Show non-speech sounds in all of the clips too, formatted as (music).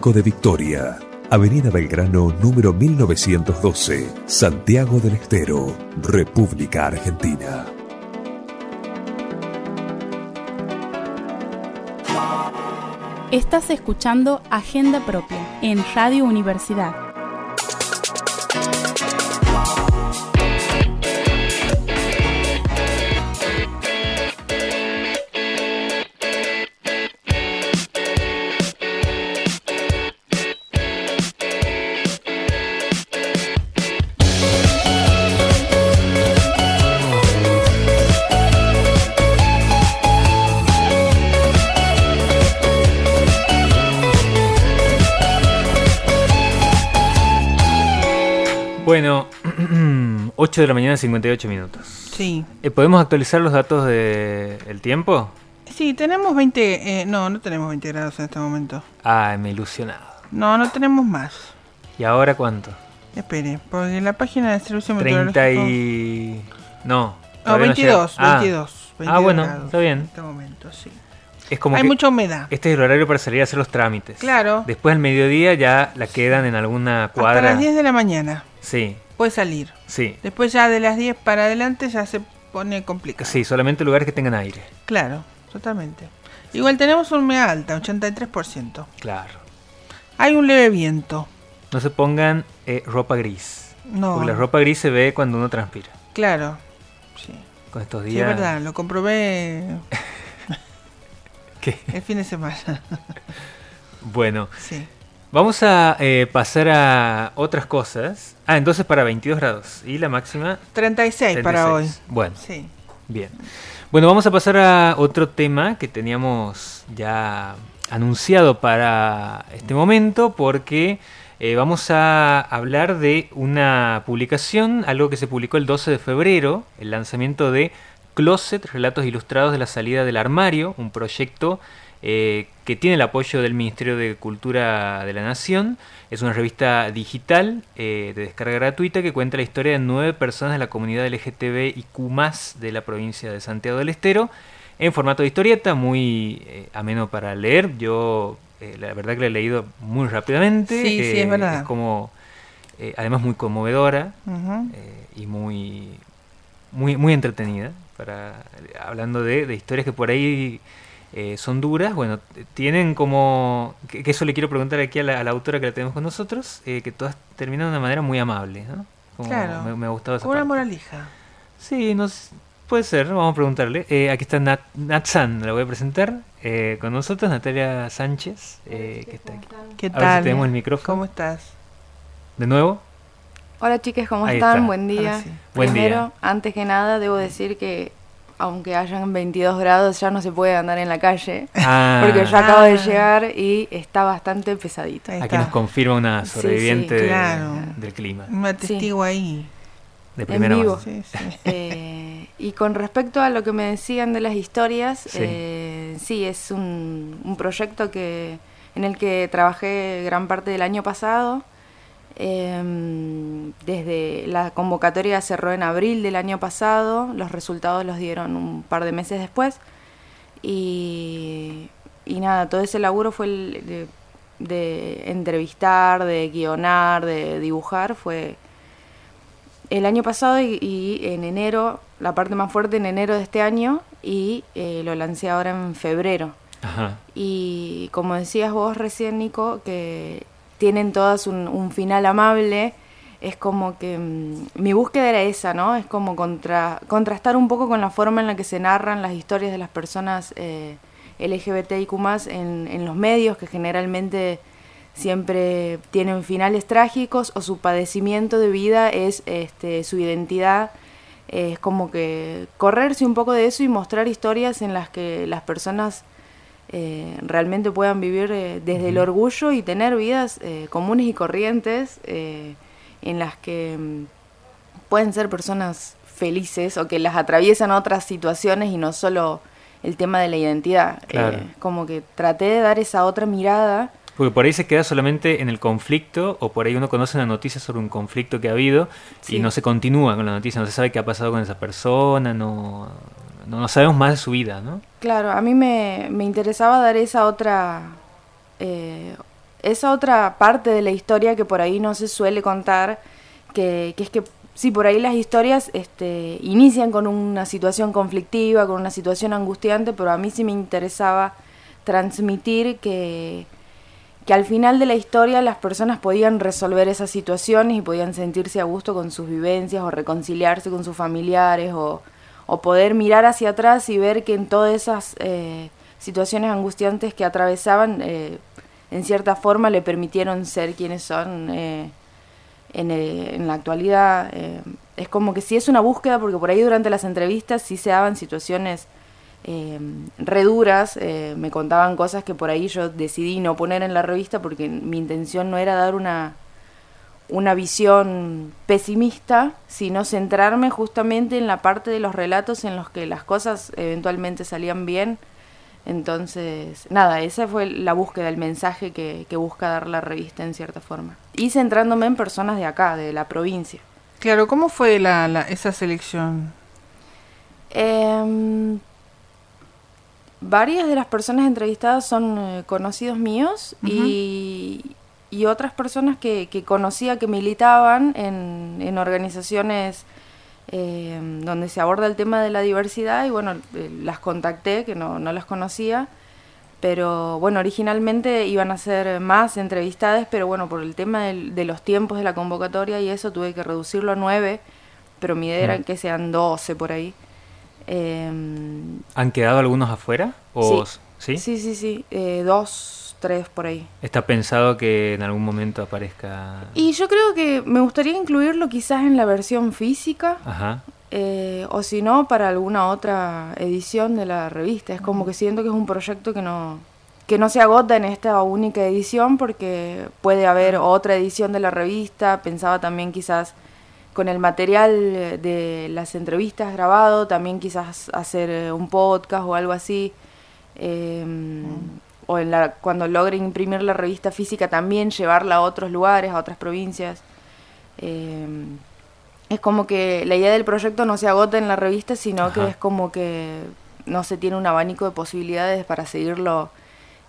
de Victoria, Avenida Belgrano número 1912, Santiago del Estero, República Argentina. Estás escuchando Agenda Propia en Radio Universidad Bueno, (clears throat) 8 de la mañana, 58 minutos. Sí. Eh, ¿Podemos actualizar los datos del tiempo? Sí, tenemos 20... Eh, no, no tenemos 20 grados en este momento. Ah, me he ilusionado. No, no tenemos más. ¿Y ahora cuánto? Espere, porque la página de servicio 30 y... No. No, 22, no 22, ah. ah, bueno, está bien. En este momento, sí. Es como Hay mucha humedad. Este es el horario para salir a hacer los trámites. Claro. Después al mediodía ya la quedan en alguna cuadra. Hasta las 10 de la mañana. Sí. Puede salir. Sí. Después ya de las 10 para adelante ya se pone complicado. Sí, solamente lugares que tengan aire. Claro, totalmente. Igual tenemos una humedad alta, 83%. Claro. Hay un leve viento. No se pongan eh, ropa gris. No. Porque la ropa gris se ve cuando uno transpira. Claro. Sí. Con estos días. Sí, es verdad, lo comprobé. ¿Qué? El fin de semana. (laughs) bueno. Sí. Vamos a eh, pasar a otras cosas. Ah, entonces para 22 grados. ¿Y la máxima? 36, para hoy. Bueno. Sí. Bien. Bueno, vamos a pasar a otro tema que teníamos ya anunciado para este momento porque eh, vamos a hablar de una publicación, algo que se publicó el 12 de febrero, el lanzamiento de Closet, Relatos Ilustrados de la Salida del Armario, un proyecto eh, que tiene el apoyo del Ministerio de Cultura de la Nación. Es una revista digital eh, de descarga gratuita que cuenta la historia de nueve personas de la comunidad LGTB y Q de la provincia de Santiago del Estero en formato de historieta, muy eh, ameno para leer. Yo la verdad que la he leído muy rápidamente. Sí, sí, es verdad. Es como, además muy conmovedora y muy, muy, muy entretenida. Para, hablando de, de historias que por ahí eh, son duras, bueno, tienen como, que, eso le quiero preguntar aquí a la, autora que la tenemos con nosotros, eh, que todas terminan de una manera muy amable, ¿no? claro, me, ha gustado esa Una moralija. Sí, nos, puede ser, vamos a preguntarle. Eh, aquí está Nat, Natsan, la voy a presentar con nosotros, Natalia Sánchez, que está aquí. ¿Qué tal? tenemos el micrófono. ¿Cómo estás? ¿De nuevo? Hola chicas, ¿cómo están? Buen día. Buen Primero, antes que nada, debo decir que aunque hayan 22 grados, ya no se puede andar en la calle. Ah. Porque yo acabo de llegar y está bastante pesadito. Aquí nos confirma una sobreviviente del clima. Un testigo ahí. De primera en vivo. (laughs) Eh, y con respecto a lo que me decían de las historias, sí, eh, es un, un proyecto que en el que trabajé gran parte del año pasado Em, desde la convocatoria cerró en abril del año pasado, los resultados los dieron un par de meses después y, nada, todo ese laburo fue el de, entrevistar, de guionar, de dibujar, fue el año pasado y, en enero, la parte más fuerte en enero de este año y eh, lo lancé ahora en febrero. Y como decías vos recién, Nico, que tienen todas un, final amable, es como que mm, mi búsqueda era esa, ¿no? Es como contra, contrastar un poco con la forma en la que se narran las historias de las personas eh, LGBTIQ en, en los medios, que generalmente siempre tienen finales trágicos o su padecimiento de vida es este, su identidad. Es como que correrse un poco de eso y mostrar historias en las que las personas eh, realmente puedan vivir eh, desde el orgullo y tener vidas eh, comunes y corrientes en las que mm, pueden ser personas felices o que las atraviesan otras situaciones y no solo el tema de la identidad. como que traté de dar esa otra mirada. Porque por ahí se queda solamente en el conflicto, o por ahí uno conoce una noticia sobre un conflicto que ha habido y no se continúa con la noticia, no se sabe qué ha pasado con esa persona, no, no, sabemos más de su vida, ¿no? Claro, a mí me, interesaba dar esa otra, eh, esa otra parte de la historia que por ahí no se suele contar, que, que es que sí, por ahí las historias este, inician con una situación conflictiva, con una situación angustiante, pero a mí sí me interesaba transmitir que, que al final de la historia las personas podían resolver esas situaciones y podían sentirse a gusto con sus vivencias o reconciliarse con sus familiares o, o poder mirar hacia atrás y ver que en todas esas eh, situaciones angustiantes que atravesaban, eh, en cierta forma le permitieron ser quienes son eh, en, en, la actualidad. es como que sí es una búsqueda, porque por ahí durante las entrevistas sí se daban situaciones reduras, me contaban cosas que por ahí yo decidí no poner en la revista porque mi intención no era dar una, una visión pesimista, sino centrarme justamente en la parte de los relatos en los que las cosas eventualmente salían bien. Entonces, nada, esa fue la búsqueda, el mensaje que, que busca dar la revista en cierta forma. Y centrándome en personas de acá, de la provincia. Claro, ¿cómo fue la, la esa selección? Eh, varias de las personas entrevistadas son eh, conocidos míos uh -huh. y, y, otras personas que, que, conocía que militaban en, en organizaciones eh, donde se aborda el tema de la diversidad y bueno, eh, las contacté, que no, no las conocía, pero bueno, originalmente iban a ser más entrevistadas, pero bueno, por el tema del, de los tiempos de la convocatoria y eso tuve que reducirlo a nueve, pero mi idea era que sean doce por ahí. Eh, ¿Han quedado algunos afuera? O, sí, sí, sí, sí, sí. Eh, dos, tres por ahí. ¿Está pensado que en algún momento aparezca? Y yo creo que me gustaría incluirlo quizás en la versión física. Ajá. Eh, o si no, para alguna otra edición de la revista. Es como que siento que es un proyecto que no, que no se agota en esta única edición porque puede haber otra edición de la revista. Pensaba también quizás con el material de las entrevistas grabado, también quizás hacer eh, un podcast o algo así. Eh, mm. O en la, cuando logre imprimir la revista física también llevarla a otros lugares, a otras provincias. Eh, es como que la idea del proyecto no se agota en la revista, sino Ajá. que es como que no se tiene un abanico de posibilidades para seguirlo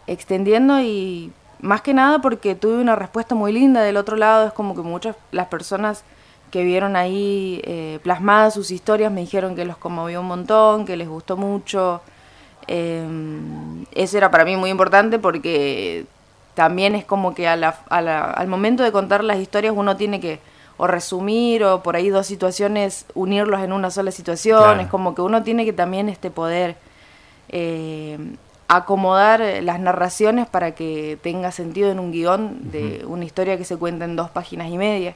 extendiendo y más que nada porque tuve una respuesta muy linda del otro lado, es como que muchas las personas que vieron ahí eh, plasmadas sus historias me dijeron que los conmovió un montón, que les gustó mucho. Eh, eso era para mí muy importante porque también es como que a la, a la, al momento de contar las historias uno tiene que o resumir o por ahí dos situaciones unirlos en una sola situación. Claro. Es como que uno tiene que también este poder eh, acomodar las narraciones para que tenga sentido en un guion de uh -huh. una historia que se cuenta en dos páginas y media.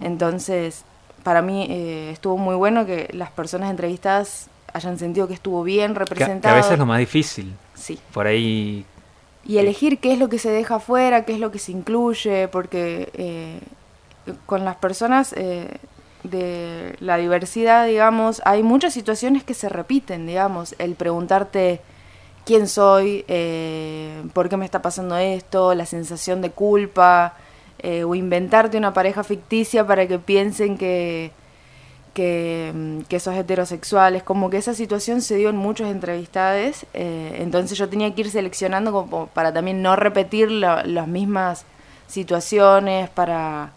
Entonces, para mí eh, estuvo muy bueno que las personas entrevistadas hayan sentido que estuvo bien representado. Que, a veces es lo más difícil. Sí. Por ahí... Y elegir qué es lo que se deja afuera, qué es lo que se incluye, porque eh, con las personas eh, de la diversidad, digamos, hay muchas situaciones que se repiten, digamos, el preguntarte quién soy, eh, por qué me está pasando esto, la sensación de culpa, eh, o inventarte una pareja ficticia para que piensen que, que, mm, que sos heterosexual. Es como que esa situación se dio en muchas entrevistades, eh, entonces yo tenía que ir seleccionando como para también no repetir la, las mismas situaciones, para,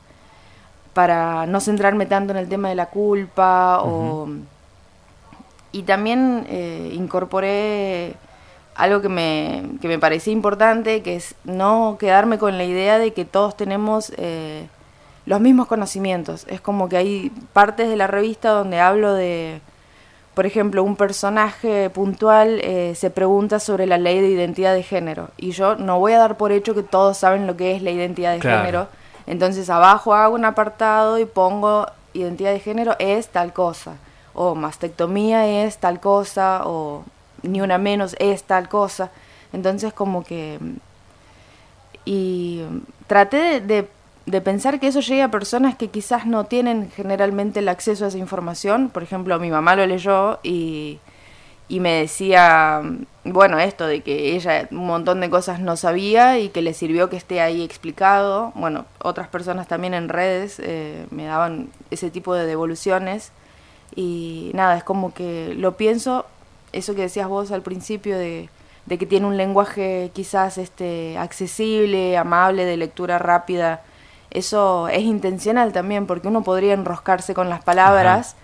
para no centrarme tanto en el tema de la culpa. Uh -huh. o, y también eh, incorporé algo que me, que me parecía importante, que es no quedarme con la idea de que todos tenemos eh, los mismos conocimientos. Es como que hay partes de la revista donde hablo de, por ejemplo, un personaje puntual eh, se pregunta sobre la ley de identidad de género. Y yo no voy a dar por hecho que todos saben lo que es la identidad de claro. género. Entonces abajo hago un apartado y pongo identidad de género es tal cosa. O mastectomía es tal cosa. O ni una menos es tal cosa. Entonces como que... Y traté de, de, de, pensar que eso llegue a personas que quizás no tienen generalmente el acceso a esa información. Por ejemplo, mi mamá lo leyó y, y me decía, bueno, esto de que ella un montón de cosas no sabía y que le sirvió que esté ahí explicado. Bueno, otras personas también en redes eh, me daban ese tipo de devoluciones. Y nada, es como que lo pienso eso que decías vos al principio de, de que tiene un lenguaje quizás este, accesible, amable, de lectura rápida. Eso es intencional también, porque uno podría enroscarse con las palabras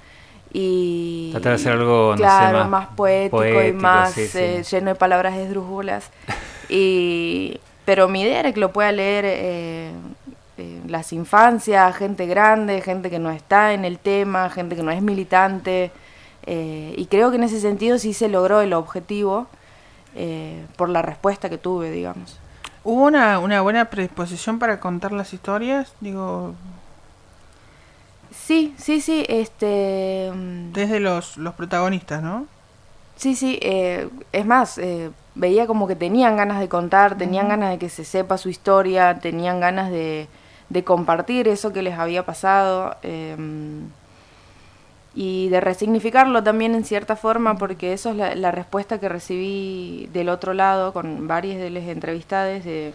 y... Tratar de hacer algo, claro, más, poético, y más eh, lleno de palabras esdrújulas. (laughs) y, pero mi idea era que lo pueda leer eh, eh, las infancias, gente grande, gente que no está en el tema, gente que no es militante. y creo que en ese sentido sí se logró el objetivo eh, por la respuesta que tuve, digamos. ¿Hubo una, una buena predisposición para contar las historias? Digo... Sí, sí, sí, este... Mm, Desde los, los protagonistas, ¿no? Sí, sí, eh, es más, eh, veía como que tenían ganas de contar, tenían ganas de que se sepa su historia, tenían ganas de, de compartir eso que les había pasado. Eh, y de resignificarlo también en cierta forma, porque eso es la, respuesta que recibí del otro lado con varias de las entrevistadas de,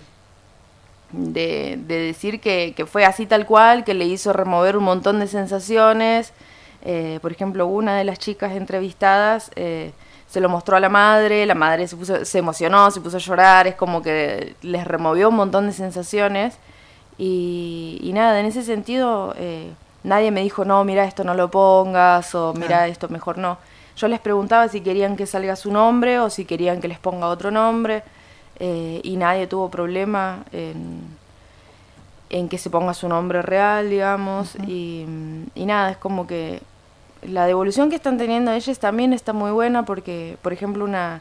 de, decir que, fue así tal cual, que le hizo remover un montón de sensaciones. Eh, por ejemplo, una de las chicas entrevistadas eh, se lo mostró a la madre, la madre se, puso, se emocionó, se puso a llorar, es como que les removió un montón de sensaciones. Y, y nada, en ese sentido... Eh, Nadie me dijo, no, mira, esto no lo pongas, o mira, esto mejor no. Yo les preguntaba si querían que salga su nombre o si querían que les ponga otro nombre, eh, y nadie tuvo problema en, en, que se ponga su nombre real, digamos, y, y nada, es como que la devolución que están teniendo ellos también está muy buena porque, por ejemplo, una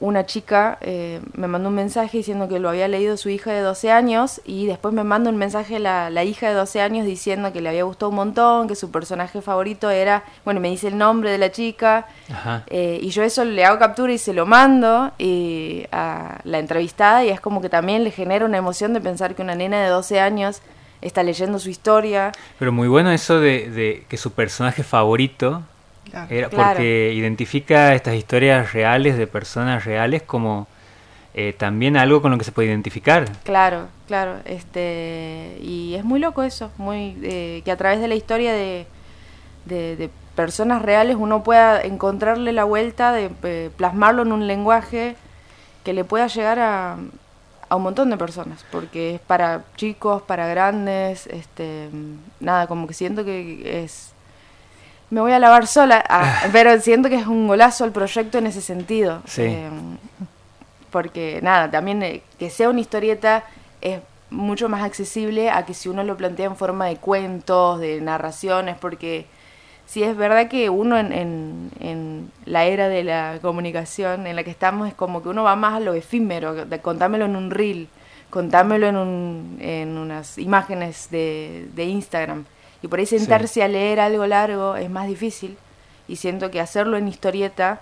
una chica eh, me mandó un mensaje diciendo que lo había leído su hija de 12 años y después me manda un mensaje la, la hija de 12 años diciendo que le había gustado un montón, que su personaje favorito era, bueno, me dice el nombre de la chica eh, y yo eso le hago captura y se lo mando y a la entrevistada y es como que también le genera una emoción de pensar que una nena de 12 años está leyendo su historia. Pero muy bueno eso de, de que su personaje favorito porque identifica estas historias reales de personas reales como eh, también algo con lo que se puede identificar. Claro, claro. Este, y es muy loco eso, muy eh, que a través de la historia de, de, personas reales uno pueda encontrarle la vuelta, de eh, plasmarlo en un lenguaje que le pueda llegar a, a un montón de personas, porque es para chicos, para grandes, este, nada, como que siento que es me voy a lavar sola, ah, (laughs) pero siento que es un golazo el proyecto en ese sentido. Eh, porque nada, también eh, que sea una historieta es mucho más accesible a que si uno lo plantea en forma de cuentos, de narraciones, porque sí es verdad que uno en, en, la era de la comunicación en la que estamos es como que uno va más a lo efímero, de contámelo en un reel, contámelo en, un, en unas imágenes de, de Instagram. Y por ahí sentarse a leer algo largo es más difícil. Y siento que hacerlo en historieta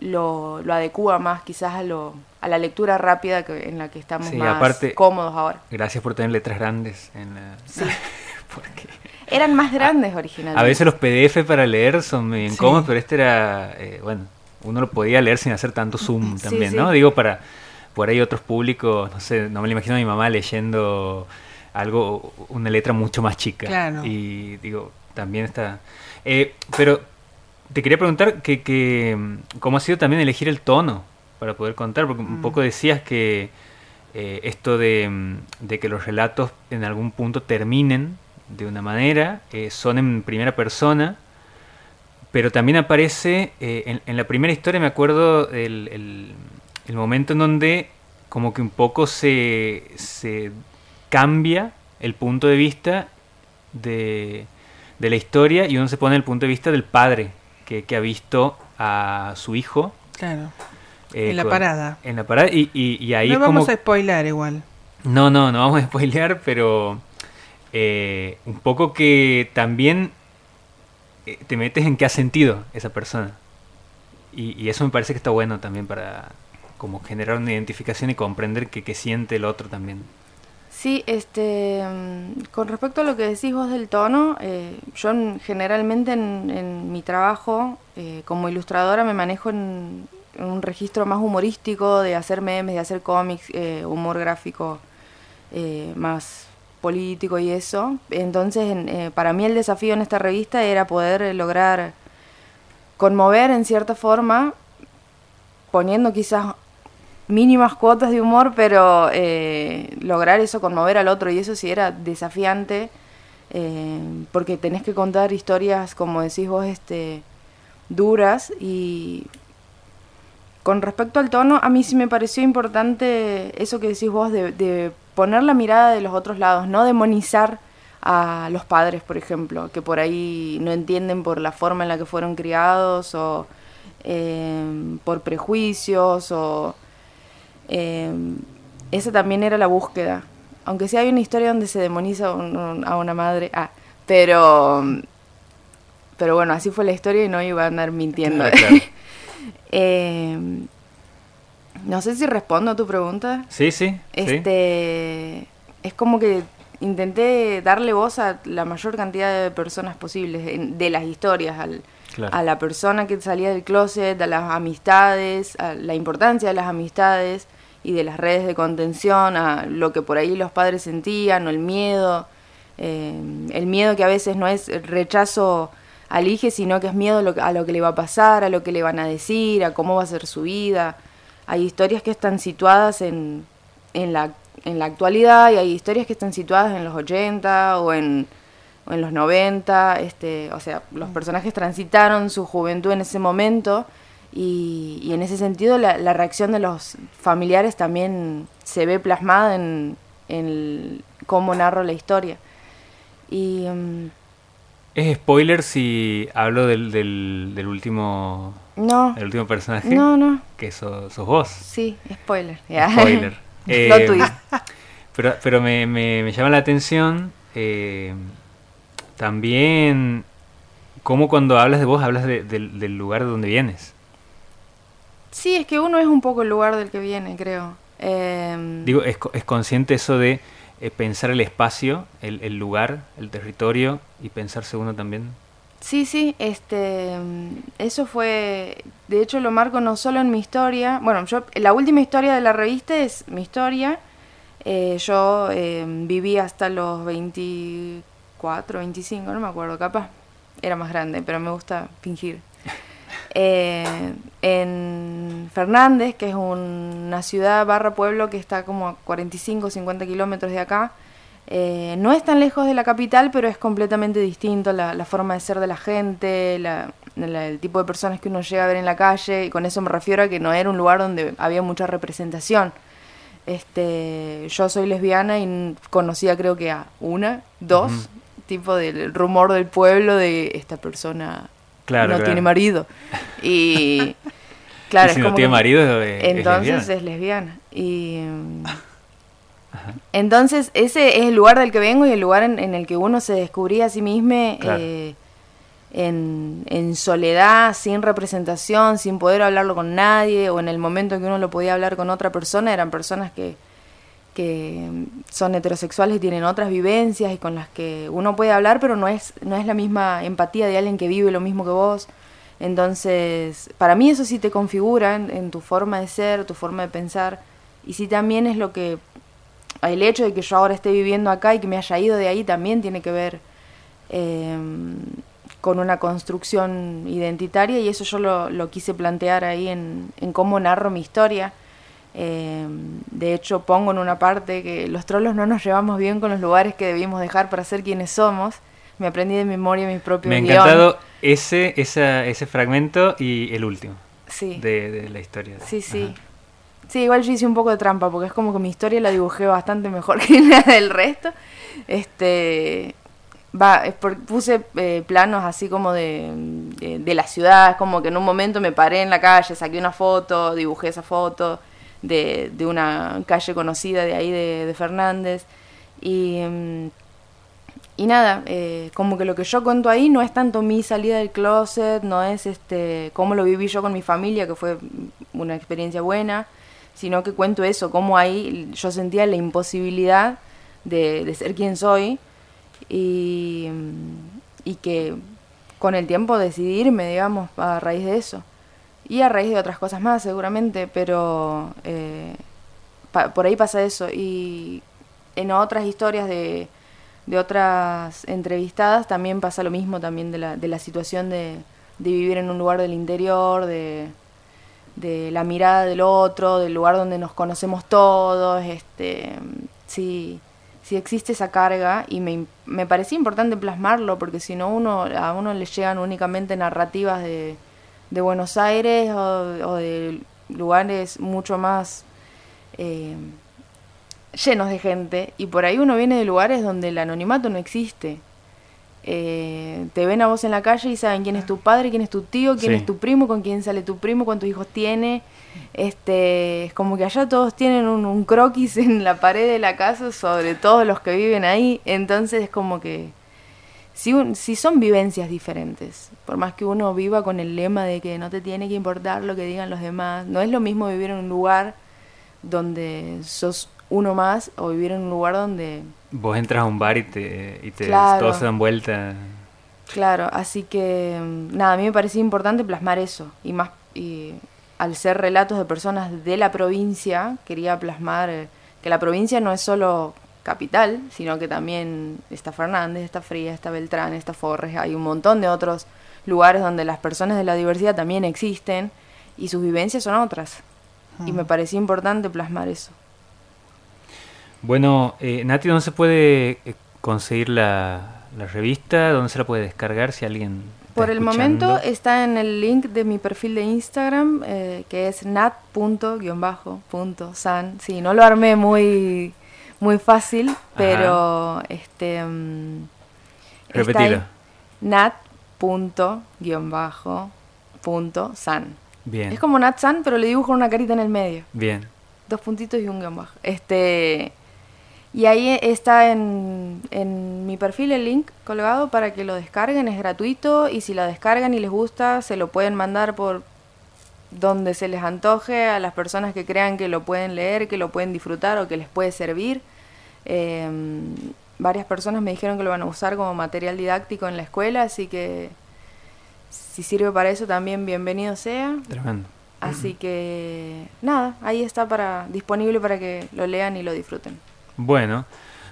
lo, lo adecua más quizás a, lo, a la lectura rápida que, en la que estamos más cómodos ahora. Gracias por tener letras grandes. En Sí. (laughs) Eran más grandes originalmente. A veces los PDF para leer son muy incómodos, pero este era, eh, bueno, uno lo podía leer sin hacer tanto zoom también, ¿no? Digo, para por ahí otros públicos, no sé, no me lo imagino a mi mamá leyendo algo, una letra mucho más chica. Y digo, también está... Eh, pero te quería preguntar que, que, cómo ha sido también elegir el tono para poder contar, porque un mm. poco decías que eh, esto de, de, que los relatos en algún punto terminen de una manera, eh, son en primera persona, pero también aparece, en, en, la primera historia me acuerdo el, el, el momento en donde como que un poco se, se cambia el punto de vista de, la historia y uno se pone el punto de vista del padre que, ha visto a su hijo. Claro. Eh, en la parada. En la parada y, y, ahí... No vamos a spoilar igual. No, no, no vamos a spoilear, pero eh, un poco que también eh, te metes en qué ha sentido esa persona. Y, y, eso me parece que está bueno también para como generar una identificación y comprender que siente el otro también. Sí, este, mm, con respecto a lo que decís vos del tono, eh, yo generalmente en, mi trabajo eh, como ilustradora me manejo en, un registro más humorístico, de hacer memes, de hacer cómics, eh, humor gráfico más político y eso. Entonces, para mí el desafío en esta revista era poder lograr conmover en cierta forma, poniendo quizás mínimas cuotas de humor, pero eh, lograr eso, conmover al otro, y eso sí era desafiante, eh, porque tenés que contar historias, como decís vos, este, duras, y con respecto al tono, a mí sí me pareció importante eso que decís vos, de, de poner la mirada de los otros lados, no demonizar a los padres, por ejemplo, que por ahí no entienden por la forma en la que fueron criados o eh, por prejuicios o... Eh, esa también era la búsqueda. Aunque sí hay una historia donde se demoniza a una madre. Ah, pero... Pero bueno, así fue la historia y no iba a andar mintiendo. eh, (laughs) no sé si respondo a tu pregunta. Sí, sí. Este, Es como que intenté darle voz a la mayor cantidad de personas posibles de las historias, al, a la persona que salía del closet, a las amistades, a la importancia de las amistades y de las redes de contención, a lo que por ahí los padres sentían, o el miedo, eh, el miedo que a veces no es rechazo al hijo, sino que es miedo a lo, que le va a pasar, a lo que le van a decir, a cómo va a ser su vida. Hay historias que están situadas en, en, la, en la actualidad y hay historias que están situadas en los 80 o en o en los 90, este, o sea, los personajes transitaron su juventud en ese momento y, y en ese sentido la, la, reacción de los familiares también se ve plasmada en, en cómo narro la historia. Y, um, ¿Es spoiler si hablo del, del, del último no, el último personaje? No, no. Que sos, sos vos. Sí, spoiler. Spoiler. (laughs) eh, (laughs) pero pero me, me, me, llama la atención eh, también cómo cuando hablas de vos hablas de, de, del lugar de donde vienes. Sí, es que uno es un poco el lugar del que viene, creo. Eh... Digo, es, es, consciente eso de eh, pensar el espacio, el, el, lugar, el territorio y pensarse uno también. Sí, sí, este, eso fue, de hecho lo marco no solo en mi historia, bueno, yo, la última historia de la revista es mi historia, eh, yo eh, viví hasta los 24, 25, no me acuerdo, capaz, era más grande, pero me gusta fingir. Eh, en Fernández, que es un, una ciudad barra pueblo que está como a 45, 50 kilómetros de acá, eh, no es tan lejos de la capital, pero es completamente distinto la, la forma de ser de la gente, la, la, el tipo de personas que uno llega a ver en la calle, y con eso me refiero a que no era un lugar donde había mucha representación. Este, yo soy lesbiana y conocía creo que a una, dos, uh -huh. tipo del rumor del pueblo de esta persona claro, no claro. tiene marido. Y (laughs) claro, ¿Y si es no como tiene que, marido es, entonces es lesbiana. es lesbiana. Y entonces ese es el lugar del que vengo y el lugar en, en el que uno se descubría a sí mismo Claro. eh, en, en soledad, sin representación, sin poder hablarlo con nadie, o en el momento en que uno lo podía hablar con otra persona, eran personas que, que son heterosexuales y tienen otras vivencias y con las que uno puede hablar, pero no es, no es la misma empatía de alguien que vive lo mismo que vos. Entonces, para mí eso sí te configura en, tu forma de ser, tu forma de pensar, y sí también es lo que el hecho de que yo ahora esté viviendo acá y que me haya ido de ahí también tiene que ver eh, con una construcción identitaria y eso yo lo, lo quise plantear ahí en, en, cómo narro mi historia. Eh, de hecho pongo en una parte que los trolos no nos llevamos bien con los lugares que debimos dejar para ser quienes somos. Me aprendí de memoria mis propios Me ha guion. encantado ese, esa, ese fragmento y el último sí. de, de la historia. Sí, sí. Ajá. Sí, igual yo hice un poco de trampa porque es como que mi historia la dibujé bastante mejor (laughs) que la del resto. Este va, es por, puse eh, planos así como de, de, de, la ciudad, es como que en un momento me paré en la calle, saqué una foto, dibujé esa foto de, de una calle conocida de ahí de, de Fernández y, mm, y nada, eh, como que lo que yo cuento ahí no es tanto mi salida del closet, no es este cómo lo viví yo con mi familia, que fue una experiencia buena, sino que cuento eso, cómo ahí yo sentía la imposibilidad de, de ser quien soy y, y, que con el tiempo decidí irme, digamos, a raíz de eso. Y a raíz de otras cosas más, seguramente, pero eh, por ahí pasa eso. Y en otras historias de, de, otras entrevistadas también pasa lo mismo, también de la, de la situación de, de vivir en un lugar del interior, de de la mirada del otro, del lugar donde nos conocemos todos, este, sí, sí existe esa carga y me, me parecía importante plasmarlo porque si no uno, a uno le llegan únicamente narrativas de, de Buenos Aires o, o de lugares mucho más eh, llenos de gente y por ahí uno viene de lugares donde el anonimato no existe. Eh, te ven a vos en la calle y saben quién es tu padre, quién es tu tío, quién Sí. es tu primo, con quién sale tu primo, cuántos hijos tiene. Este, es como que allá todos tienen un, un croquis en la pared de la casa sobre todos los que viven ahí. Entonces es como que si, un- si son vivencias diferentes, por más que uno viva con el lema de que no te tiene que importar lo que digan los demás, no es lo mismo vivir en un lugar donde sos uno más o vivir en un lugar donde Vos entras a un bar y te, y te Claro. todos se dan vuelta. Claro, así que nada, a mí me parecía importante plasmar eso y más y al ser relatos de personas de la provincia, quería plasmar eh, que la provincia no es solo capital, sino que también está Fernández, está Fría, está Beltrán, está Forres, hay un montón de otros lugares donde las personas de la diversidad también existen y sus vivencias son otras. Y me parecía importante plasmar eso. Bueno, eh, Nati, ¿dónde se puede eh, conseguir la, la revista? ¿Dónde se la puede descargar si alguien... está Por el escuchando? momento está en el link de mi perfil de Instagram, eh, que es nat.san. Sí, no lo armé muy, muy fácil, pero este mm, está ahí, Repetilo. nat.san. Bien, Es como natsan, pero le dibujo una carita en el medio. bien. Dos puntitos y un guion bajo. Este, y ahí está en, en mi perfil el link colgado para que lo descarguen, es gratuito y si la descargan y les gusta, se lo pueden mandar por donde se les antoje a las personas que crean que lo pueden leer, que lo pueden disfrutar o que les puede servir. Eh, varias personas me dijeron que lo van a usar como material didáctico en la escuela, así que si sirve para eso también bienvenido sea. Tremendo. Así que nada, ahí está para disponible para que lo lean y lo disfruten. Bueno,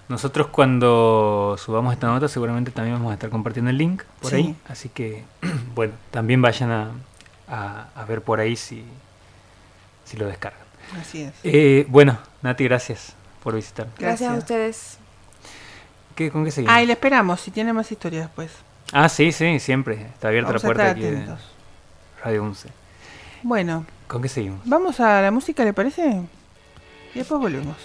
nosotros cuando subamos esta nota seguramente también vamos a estar compartiendo el link por Sí. ahí. Así que, (clears throat) bueno, también vayan a, a- a ver por ahí si, si lo descargan. Así es. Eh, bueno, Nati, gracias por visitar. Gracias, a ustedes. ¿Qué, ¿Con qué seguimos? Ah, y le esperamos, si tiene más historias después. Ah, sí, sí, siempre. Está abierta Vamos la a puerta estar aquí de atentos. Radio 11. Bueno, ¿Con qué seguimos? vamos a la música, ¿le parece? Y después volvemos.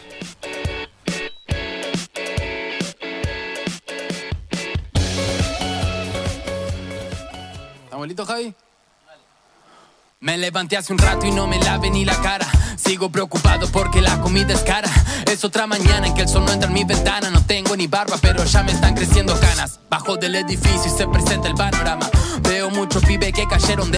Abuelito Javi. Me levanté hace un rato y no me lavé ni la cara. Sigo preocupado porque la comida es cara. Es otra mañana en que el sol no entra en mi ventana. No tengo ni barba, pero ya me están creciendo canas. Bajo del edificio y se presenta el panorama. Veo muchos pibes que cayeron de